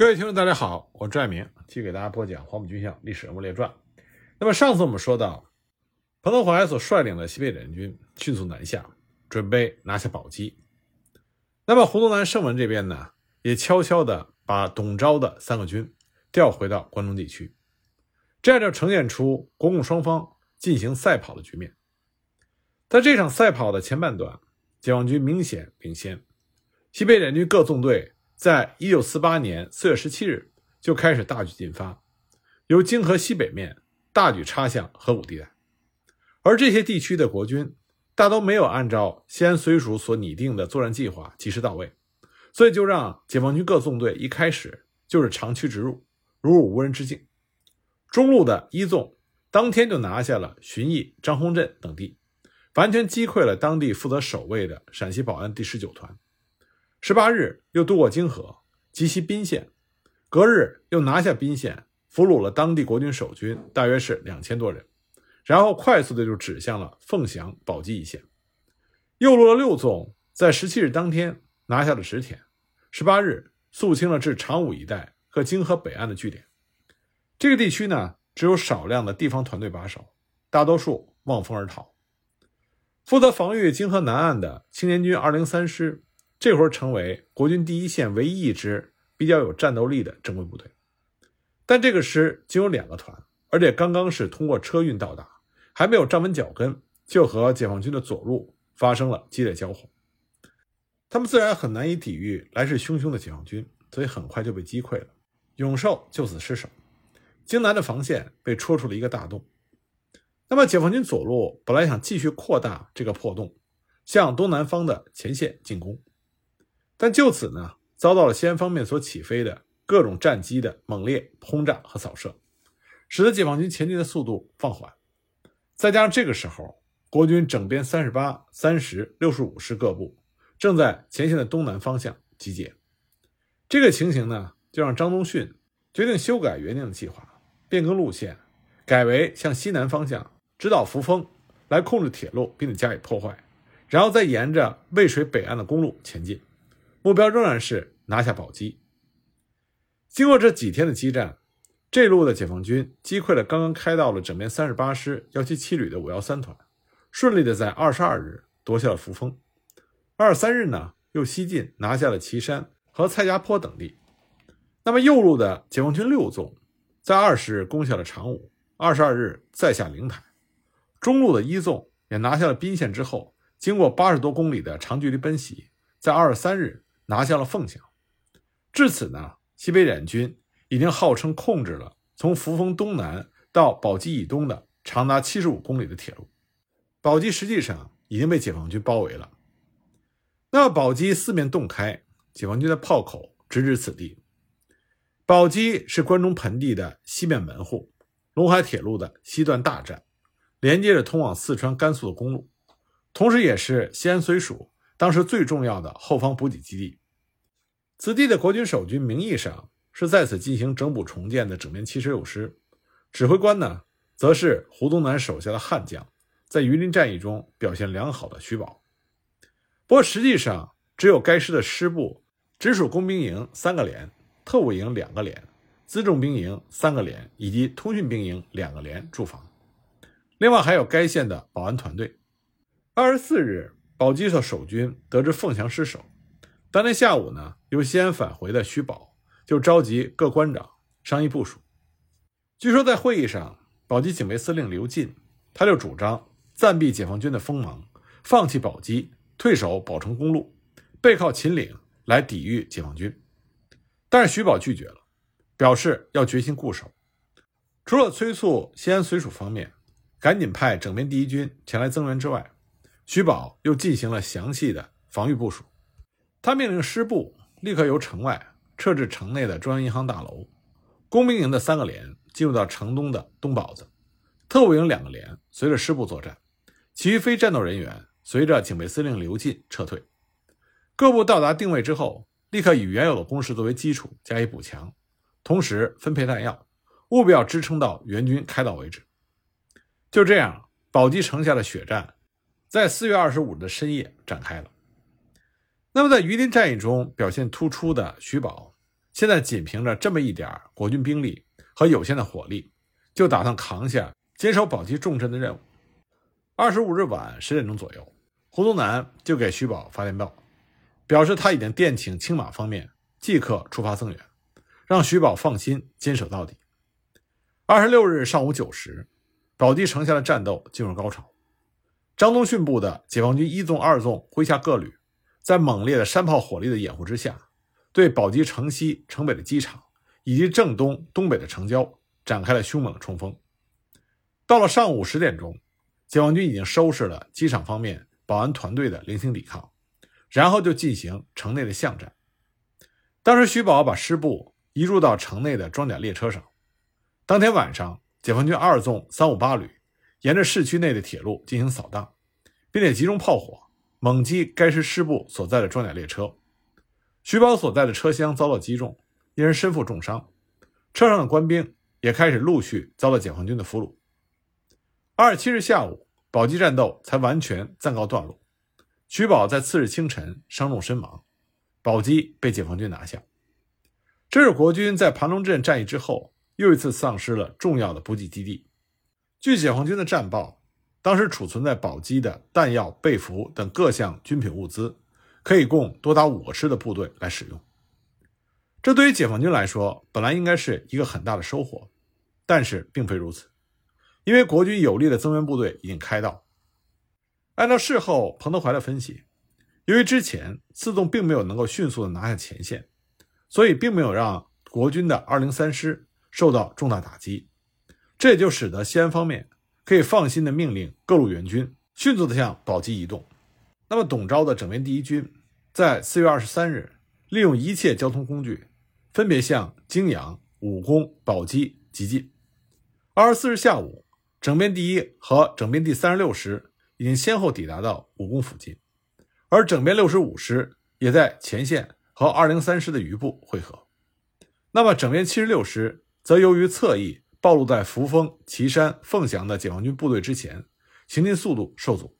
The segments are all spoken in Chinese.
各位听众，大家好，我是拽明，继续给大家播讲《黄埔军校历史人物列传》。那么上次我们说到，彭德怀所率领的西北联军迅速南下，准备拿下宝鸡。那么胡宗南、盛文这边呢，也悄悄地把董钊的三个军调回到关中地区，这样就呈现出国共双方进行赛跑的局面。在这场赛跑的前半段，解放军明显领先，西北联军各纵队。在一九四八年四月十七日就开始大举进发，由泾河西北面大举插向河谷地带，而这些地区的国军大都没有按照西安绥署所拟定的作战计划及时到位，所以就让解放军各纵队一开始就是长驱直入，如入无人之境。中路的一纵当天就拿下了旬邑、张洪镇等地，完全击溃了当地负责守卫的陕西保安第十九团。十八日又渡过泾河，急袭宾县，隔日又拿下宾县，俘虏了当地国军守军，大约是两千多人，然后快速的就指向了凤翔、宝鸡一线。右路的六纵在十七日当天拿下了石田，十八日肃清了至长武一带和泾河北岸的据点。这个地区呢，只有少量的地方团队把守，大多数望风而逃。负责防御泾河南岸的青年军二零三师。这会儿成为国军第一线唯一一支比较有战斗力的正规部队，但这个师仅有两个团，而且刚刚是通过车运到达，还没有站稳脚跟，就和解放军的左路发生了激烈交火。他们自然很难以抵御来势汹汹的解放军，所以很快就被击溃了。永寿就此失守，京南的防线被戳出了一个大洞。那么解放军左路本来想继续扩大这个破洞，向东南方的前线进攻。但就此呢，遭到了西安方面所起飞的各种战机的猛烈轰炸和扫射，使得解放军前进的速度放缓。再加上这个时候，国军整编三十八、三十、六十五师各部正在前线的东南方向集结，这个情形呢，就让张宗逊决定修改原定的计划，变更路线，改为向西南方向直捣扶风，来控制铁路，并且加以破坏，然后再沿着渭水北岸的公路前进。目标仍然是拿下宝鸡。经过这几天的激战，这路的解放军击溃了刚刚开到了整编三十八师幺七七旅的五幺三团，顺利的在二十二日夺下了扶风。二十三日呢，又西进拿下了岐山和蔡家坡等地。那么右路的解放军六纵在二十日攻下了长武，二十二日再下灵台。中路的一纵也拿下了宾县之后，经过八十多公里的长距离奔袭，在二十三日。拿下了凤翔，至此呢，西北联军已经号称控制了从扶风东南到宝鸡以东的长达七十五公里的铁路。宝鸡实际上已经被解放军包围了。那宝鸡四面洞开，解放军的炮口直指此地。宝鸡是关中盆地的西面门户，陇海铁路的西段大站，连接着通往四川、甘肃的公路，同时也是西安绥署当时最重要的后方补给基地。此地的国军守军名义上是在此进行整补重建的整编七十六师，指挥官呢，则是胡宗南手下的悍将，在榆林战役中表现良好的徐宝。不过实际上，只有该师的师部直属工兵营三个连、特务营两个连、辎重兵营三个连以及通讯兵营两个连驻防，另外还有该县的保安团队。二十四日，宝鸡的守军得知凤翔失守。当天下午呢，由西安返回的徐宝就召集各官长商议部署。据说在会议上，宝鸡警备司令刘进他就主张暂避解放军的锋芒，放弃宝鸡，退守宝成公路，背靠秦岭来抵御解放军。但是徐宝拒绝了，表示要决心固守。除了催促西安绥署方面赶紧派整编第一军前来增援之外，徐宝又进行了详细的防御部署。他命令师部立刻由城外撤至城内的中央银行大楼，工兵营的三个连进入到城东的东堡子，特务营两个连随着师部作战，其余非战斗人员随着警备司令刘进撤退。各部到达定位之后，立刻以原有的工事作为基础加以补强，同时分配弹药，务必要支撑到援军开到为止。就这样，宝鸡城下的血战在四月二十五日的深夜展开了。那么，在榆林战役中表现突出的徐宝，现在仅凭着这么一点国军兵力和有限的火力，就打算扛下坚守宝鸡重镇的任务。二十五日晚十点钟左右，胡宗南就给徐宝发电报，表示他已经电请青马方面即刻出发增援，让徐宝放心坚守到底。二十六日上午九时，宝鸡城下的战斗进入高潮。张宗逊部的解放军一纵、二纵麾下各旅，在猛烈的山炮火力的掩护之下，对宝鸡城西、城北的机场以及正东、东北的城郊展开了凶猛的冲锋。到了上午十点钟，解放军已经收拾了机场方面保安团队的零星抵抗，然后就进行城内的巷战。当时徐宝把师部移入到城内的装甲列车上。当天晚上，解放军二纵三五八旅。沿着市区内的铁路进行扫荡，并且集中炮火猛击该师师部所在的装甲列车。徐宝所在的车厢遭到击中，一人身负重伤，车上的官兵也开始陆续遭到解放军的俘虏。二十七日下午，宝鸡战斗才完全暂告段落。徐宝在次日清晨伤重身亡，宝鸡被解放军拿下。这是国军在盘龙镇战役之后又一次丧失了重要的补给基地。据解放军的战报，当时储存在宝鸡的弹药、被服等各项军品物资，可以供多达五个师的部队来使用。这对于解放军来说，本来应该是一个很大的收获，但是并非如此，因为国军有力的增援部队已经开到。按照事后彭德怀的分析，由于之前自动并没有能够迅速的拿下前线，所以并没有让国军的二零三师受到重大打击。这也就使得西安方面可以放心的命令各路援军迅速的向宝鸡移动。那么，董钊的整编第一军在四月二十三日，利用一切交通工具，分别向泾阳、武功、宝鸡急进。二十四日下午，整编第一和整编第三十六师已经先后抵达到武功附近，而整编六十五师也在前线和二零三师的余部会合。那么，整编七十六师则由于侧翼。暴露在扶风、岐山、凤翔的解放军部队之前，行进速度受阻。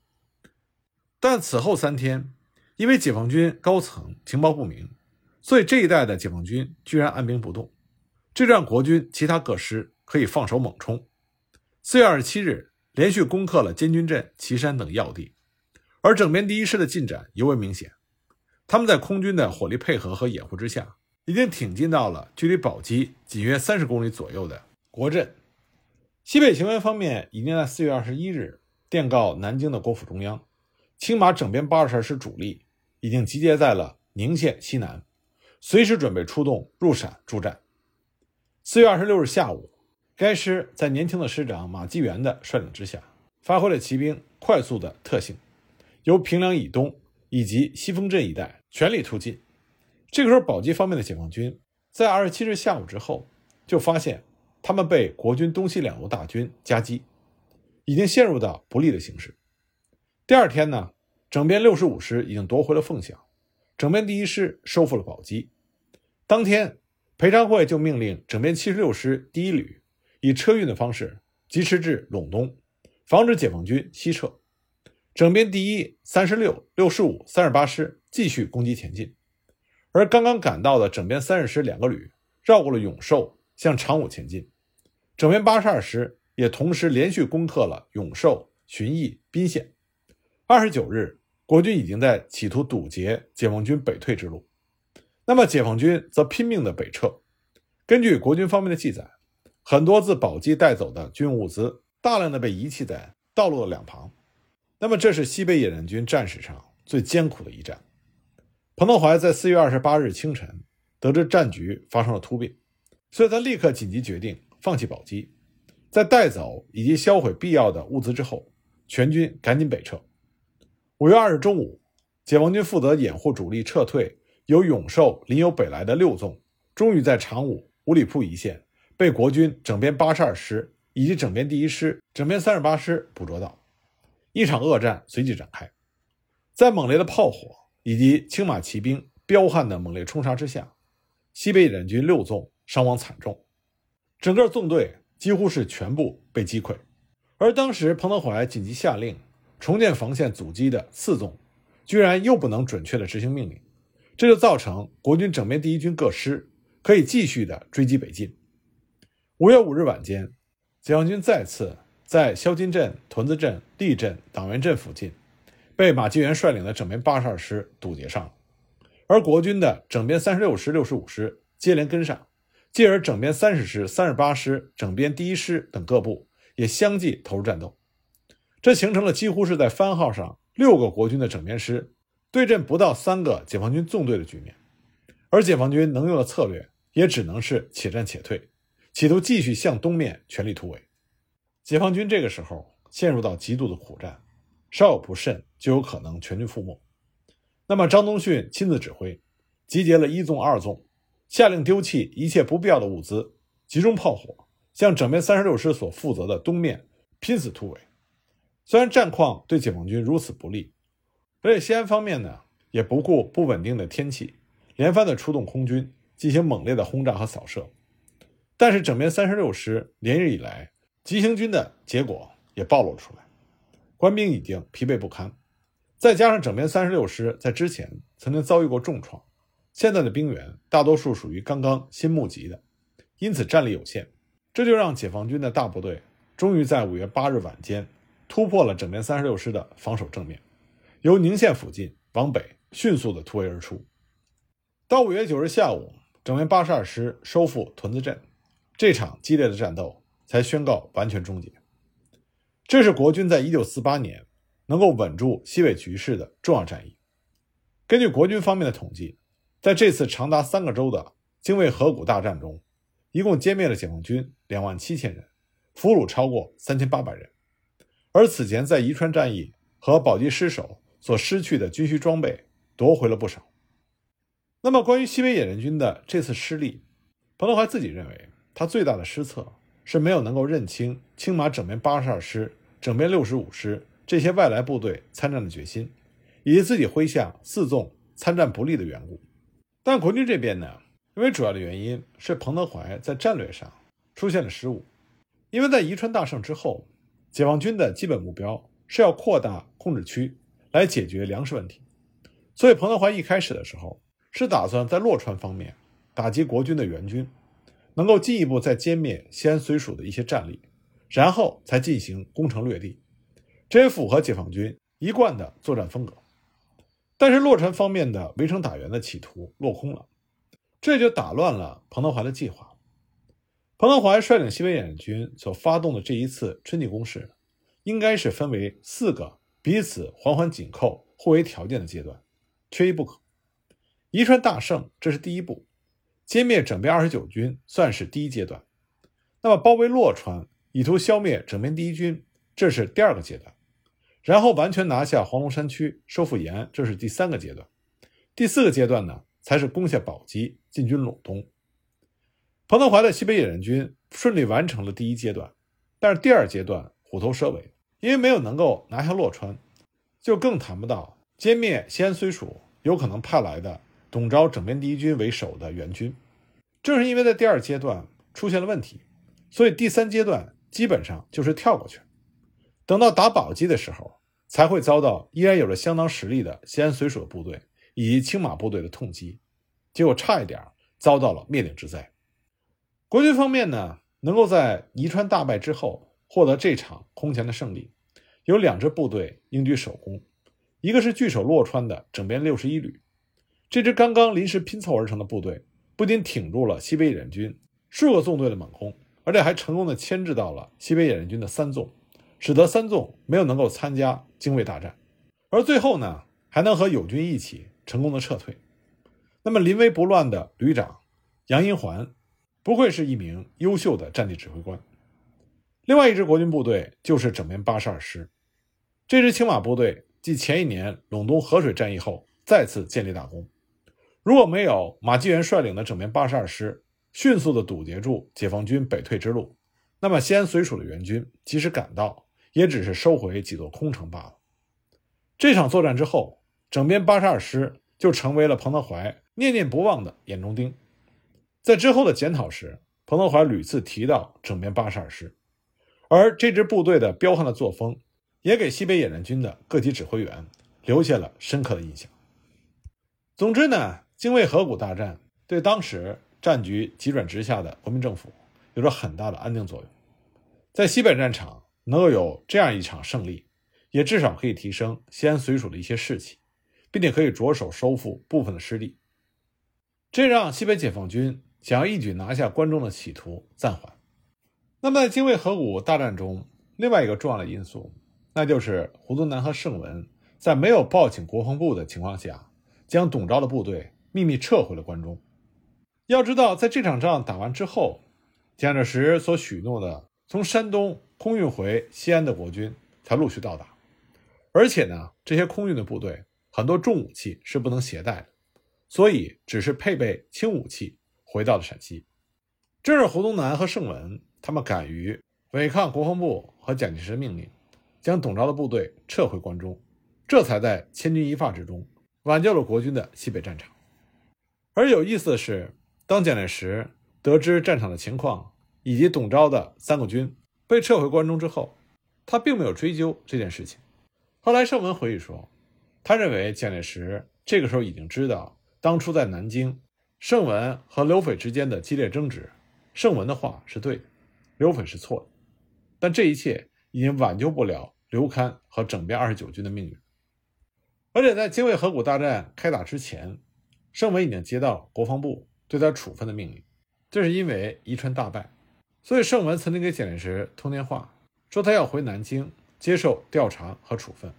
但此后三天，因为解放军高层情报不明，所以这一带的解放军居然按兵不动，这让国军其他各师可以放手猛冲。四月二十七日，连续攻克了监军镇、岐山等要地，而整编第一师的进展尤为明显。他们在空军的火力配合和掩护之下，已经挺进到了距离宝鸡仅约三十公里左右的。国镇西北行员方面已经在四月二十一日电告南京的国府中央，青马整编八十二师主力已经集结在了宁县西南，随时准备出动入陕助战。四月二十六日下午，该师在年轻的师长马继元的率领之下，发挥了骑兵快速的特性，由平凉以东以及西丰镇一带全力突进。这个时候，宝鸡方面的解放军在二十七日下午之后就发现。他们被国军东西两路大军夹击，已经陷入到不利的形势。第二天呢，整编六十五师已经夺回了凤翔，整编第一师收复了宝鸡。当天，裴昌会就命令整编七十六师第一旅以车运的方式疾驰至陇东，防止解放军西撤。整编第一、三十六、六十五、三十八师继续攻击前进，而刚刚赶到的整编三十师两个旅绕过了永寿。向长武前进，整编八十二师也同时连续攻克了永寿、旬邑、宾县。二十九日，国军已经在企图堵截解放军北退之路，那么解放军则拼命的北撤。根据国军方面的记载，很多自宝鸡带走的军用物资大量的被遗弃在道路的两旁。那么，这是西北野战军战史上最艰苦的一战。彭德怀在四月二十八日清晨得知战局发生了突变。所以他立刻紧急决定放弃宝鸡，在带走以及销毁必要的物资之后，全军赶紧北撤。五月二日中午，解放军负责掩护主力撤退，由永寿临由北来的六纵，终于在长武五里铺一线被国军整编八十二师以及整编第一师、整编三十八师捕捉到。一场恶战随即展开，在猛烈的炮火以及青马骑兵彪悍的猛烈冲杀之下，西北野战军六纵。伤亡惨重，整个纵队几乎是全部被击溃。而当时彭德怀紧急下令重建防线阻击的四纵，居然又不能准确的执行命令，这就造成国军整编第一军各师可以继续的追击北进。五月五日晚间，解放军再次在肖金镇、屯子镇、立镇、党员镇附近，被马继元率领的整编八十二师堵截上，而国军的整编三十六师、六十五师接连跟上，继而整编三十师、三十八师、整编第一师等各部也相继投入战斗，这形成了几乎是在番号上六个国军的整编师对阵不到三个解放军纵队的局面，而解放军能用的策略也只能是且战且退，企图继续向东面全力突围。解放军这个时候陷入到极度的苦战，稍有不慎就有可能全军覆没。那么张宗逊亲自指挥，集结了一纵、二纵，下令丢弃一切不必要的物资，集中炮火向整编三十六师所负责的东面拼死突围。虽然战况对解放军如此不利。而且西安方面呢，也不顾不稳定的天气，连番的出动空军进行猛烈的轰炸和扫射。但是整编三十六师连日以来急行军的结果也暴露出来，官兵已经疲惫不堪，再加上整编三十六师在之前曾经遭遇过重创，现在的兵员大多数属于刚刚新募集的，因此战力有限，这就让解放军的大部队终于在五月八日晚间突破了整编三十六师的防守正面。由宁县附近往北迅速的突围而出，到五月九日下午，整编八十二师收复屯子镇，这场激烈的战斗才宣告完全终结。这是国军在一九四八年能够稳住西北局势的重要战役。根据国军方面的统计，在这次长达三个周的泾渭河谷大战中，一共歼灭了解放军两万七千人，俘虏超过三千八百人，而此前在宜川战役和宝鸡失守。所失去的军需装备夺回了不少。那么，关于西北野人军的这次失利，彭德怀自己认为，他最大的失策是没有能够认清青马整编八十二师、整编六十五师这些外来部队参战的决心，以及自己麾下四纵参战不利的缘故。但国军这边呢，因为主要的原因是彭德怀在战略上出现了失误，因为在宜川大胜之后，解放军的基本目标是要扩大控制区。来解决粮食问题，所以彭德怀一开始的时候是打算在洛川方面打击国军的援军，能够进一步再歼灭西安绥署的一些战力，然后才进行攻城略地，这也符合解放军一贯的作战风格。但是洛川方面的围城打援的企图落空了，这就打乱了彭德怀的计划。彭德怀率领西北野战军所发动的这一次春季攻势，应该是分为四个。彼此环环紧扣、互为条件的阶段，缺一不可。宜川大胜，这是第一步；歼灭整编二十九军，算是第一阶段。那么包围洛川，以图消灭整编第一军，这是第二个阶段。然后完全拿下黄龙山区，收复延安，这是第三个阶段。第四个阶段呢，才是攻下宝鸡，进军陇东。彭德怀的西北野战军顺利完成了第一阶段，但是第二阶段虎头蛇尾。因为没有能够拿下洛川，就更谈不到歼灭西安绥署有可能派来的董钊整编第一军为首的援军。正是因为在第二阶段出现了问题，所以第三阶段基本上就是跳过去了。等到打宝鸡的时候，才会遭到依然有着相当实力的西安绥署的部队以及青马部队的痛击，结果差一点遭到了灭顶之灾。国军方面呢，能够在宜川大败之后。获得这场空前的胜利，有两支部队应举首功，一个是据守洛川的整编六十一旅，这支刚刚临时拼凑而成的部队，不仅挺住了西北野战军数个纵队的猛攻，而且还成功的牵制到了西北野战军的三纵，使得三纵没有能够参加精卫大战，而最后呢，还能和友军一起成功的撤退。那么临危不乱的旅长杨荫环，不愧是一名优秀的战地指挥官。另外一支国军部队就是整编八十二师，这支青马部队继前一年陇东河水战役后再次建立大功。如果没有马继元率领的整编八十二师迅速的堵截住解放军北退之路，那么西安绥署的援军即使赶到，也只是收回几座空城罢了。这场作战之后，整编八十二师就成为了彭德怀念念不忘的眼中钉。在之后的检讨时，彭德怀屡次提到整编八十二师。而这支部队的彪悍的作风，也给西北野战军的各级指挥员留下了深刻的印象。总之呢，泾渭河谷大战对当时战局急转直下的国民政府有着很大的安定作用。在西北战场能够有这样一场胜利，也至少可以提升西安绥署的一些士气，并且可以着手收复部分的失地，这让西北解放军想要一举拿下关中的企图暂缓。那么，在泾渭河谷大战中，另外一个重要的因素，那就是胡宗南和盛文在没有报请国防部的情况下，将董钊的部队秘密撤回了关中。要知道，在这场仗打完之后，蒋介石所许诺的从山东空运回西安的国军才陆续到达，而且呢，这些空运的部队很多重武器是不能携带的，所以只是配备轻武器回到了陕西。正是胡宗南和盛文他们敢于违抗国防部和蒋介石的命令，将董钊的部队撤回关中，这才在千钧一发之中挽救了国军的西北战场。而有意思的是，当蒋介石得知战场的情况以及董钊的三个军被撤回关中之后，他并没有追究这件事情。后来盛文回忆说，他认为蒋介石这个时候已经知道当初在南京盛文和刘斐之间的激烈争执，盛文的话是对的，刘斐是错的，但这一切已经挽救不了刘戡和整编二十九军的命运。而且在泾渭河谷大战开打之前，盛文已经接到国防部对他处分的命令，这是因为宜川大败，所以盛文曾经给蒋介石通电话，说他要回南京接受调查和处分。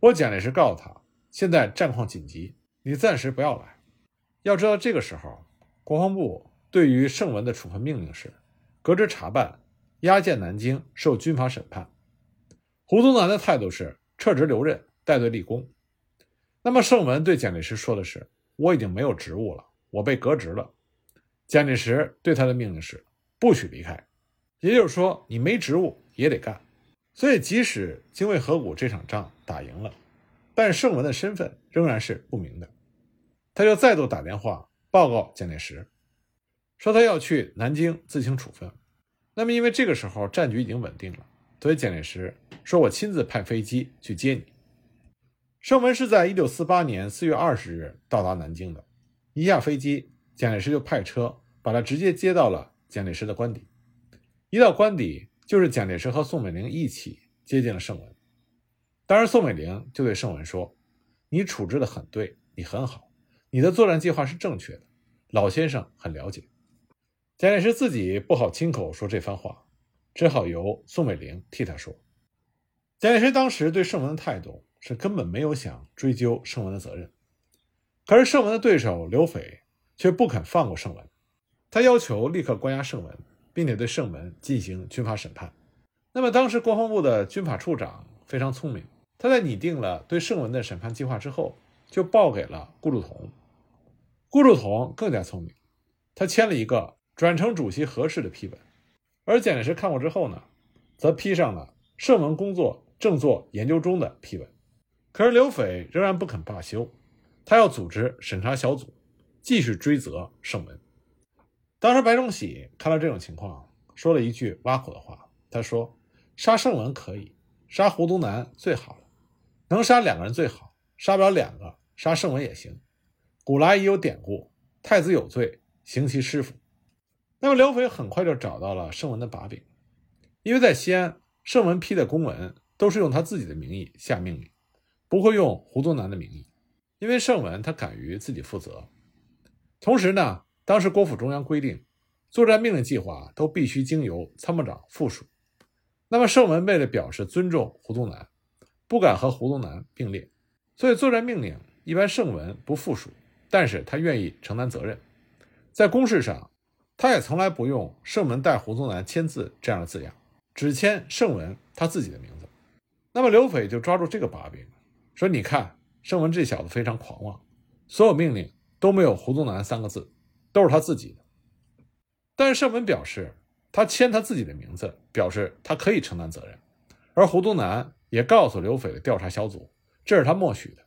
不过蒋介石告诉他，现在战况紧急，你暂时不要来。要知道这个时候，国防部对于盛文的处分命令是革职查办，押解南京受军法审判。胡宗南的态度是撤职留任，带队立功。那么盛文对蒋介石说的是。我已经没有职务了，我被革职了。蒋介石对他的命令是不许离开，也就是说你没职务也得干。所以即使精卫河谷这场仗打赢了，但盛文的身份仍然是不明的。他就再度打电话报告蒋介石，说他要去南京自行处分。那么因为这个时候战局已经稳定了，所以蒋介石说我亲自派飞机去接你。盛文是在一九四八年四月二十日到达南京的。一下飞机，蒋介石就派车把他直接接到了蒋介石的官邸。一到官邸，就是蒋介石和宋美龄一起接见了盛文。当时，宋美龄就对盛文说：“你处置的很对，你很好，你的作战计划是正确的，老先生很了解。”蒋介石自己不好亲口说这番话，只好由宋美龄替他说。蒋介石当时对盛文的态度。是根本没有想追究盛文的责任，可是盛文的对手刘斐却不肯放过盛文，他要求立刻关押圣文，并且对圣文进行军法审判。那么当时国防部的军法处长非常聪明，他在拟定了对圣文的审判计划之后，就报给了顾祝同。顾祝同更加聪明，他签了一个转成主席核示的批文，而蒋介石看过之后呢，则批上了圣文工作正做研究中的批文。可是刘斐仍然不肯罢休，他要组织审查小组，继续追责圣文。当时白崇禧看到这种情况，说了一句挖苦的话，他说：“杀盛文可以，杀胡宗南最好了，能杀两个人最好，杀不了两个，杀盛文也行。古来已有典故，太子有罪，行其师傅。”那么刘斐很快就找到了盛文的把柄，因为在西安，盛文批的公文都是用他自己的名义下命令。不会用胡宗南的名义，因为盛文他敢于自己负责。同时呢，当时国府中央规定，作战命令计划都必须经由参谋长附属。那么盛文为了表示尊重胡宗南，不敢和胡宗南并列，所以作战命令一般盛文不附属，但是他愿意承担责任。在公事上，他也从来不用盛文代胡宗南签字这样的字样，只签盛文他自己的名字。那么刘斐就抓住这个把柄。说：“你看，盛文这小子非常狂妄，所有命令都没有‘胡宗南’三个字，都是他自己的。但是盛文表示，他签他自己的名字，表示他可以承担责任。而胡宗南也告诉刘斐的调查小组，这是他默许的。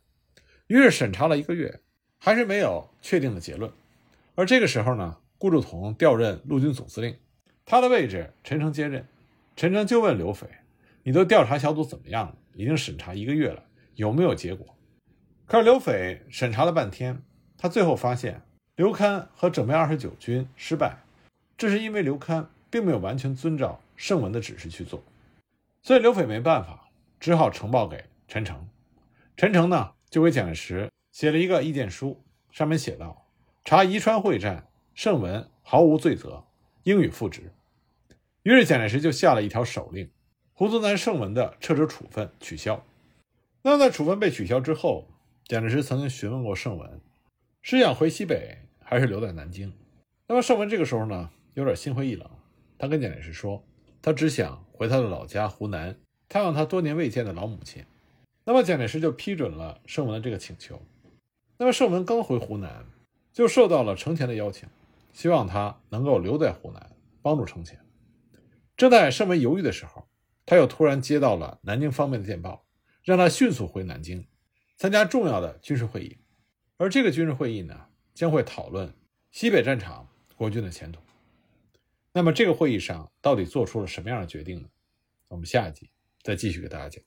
于是审查了一个月，还是没有确定的结论。而这个时候呢，顾祝同调任陆军总司令，他的位置陈诚接任。陈诚就问刘斐：‘你的调查小组怎么样了？已经审查一个月了。’”有没有结果？可是刘斐审查了半天，他最后发现刘戡和整编二十九军失败，这是因为刘戡并没有完全遵照盛文的指示去做，所以刘斐没办法，只好呈报给陈诚。陈诚呢，就给蒋介石写了一个意见书，上面写道：“查宜川会战，盛文毫无罪责，应予复职。”于是蒋介石就下了一条手令，胡宗南、盛文的撤职处分取消。那么在处分被取消之后，蒋介石曾经询问过盛文，是想回西北还是留在南京？那么盛文这个时候呢，有点心灰意冷，他跟蒋介石说，他只想回他的老家湖南，探望他多年未见的老母亲。那么蒋介石就批准了盛文的这个请求。那么盛文刚回湖南，就受到了程潜的邀请，希望他能够留在湖南帮助程潜。正在盛文犹豫的时候，他又突然接到了南京方面的电报。让他迅速回南京，参加重要的军事会议，而这个军事会议呢，将会讨论西北战场国军的前途。那么这个会议上到底做出了什么样的决定呢？我们下一集再继续给大家讲。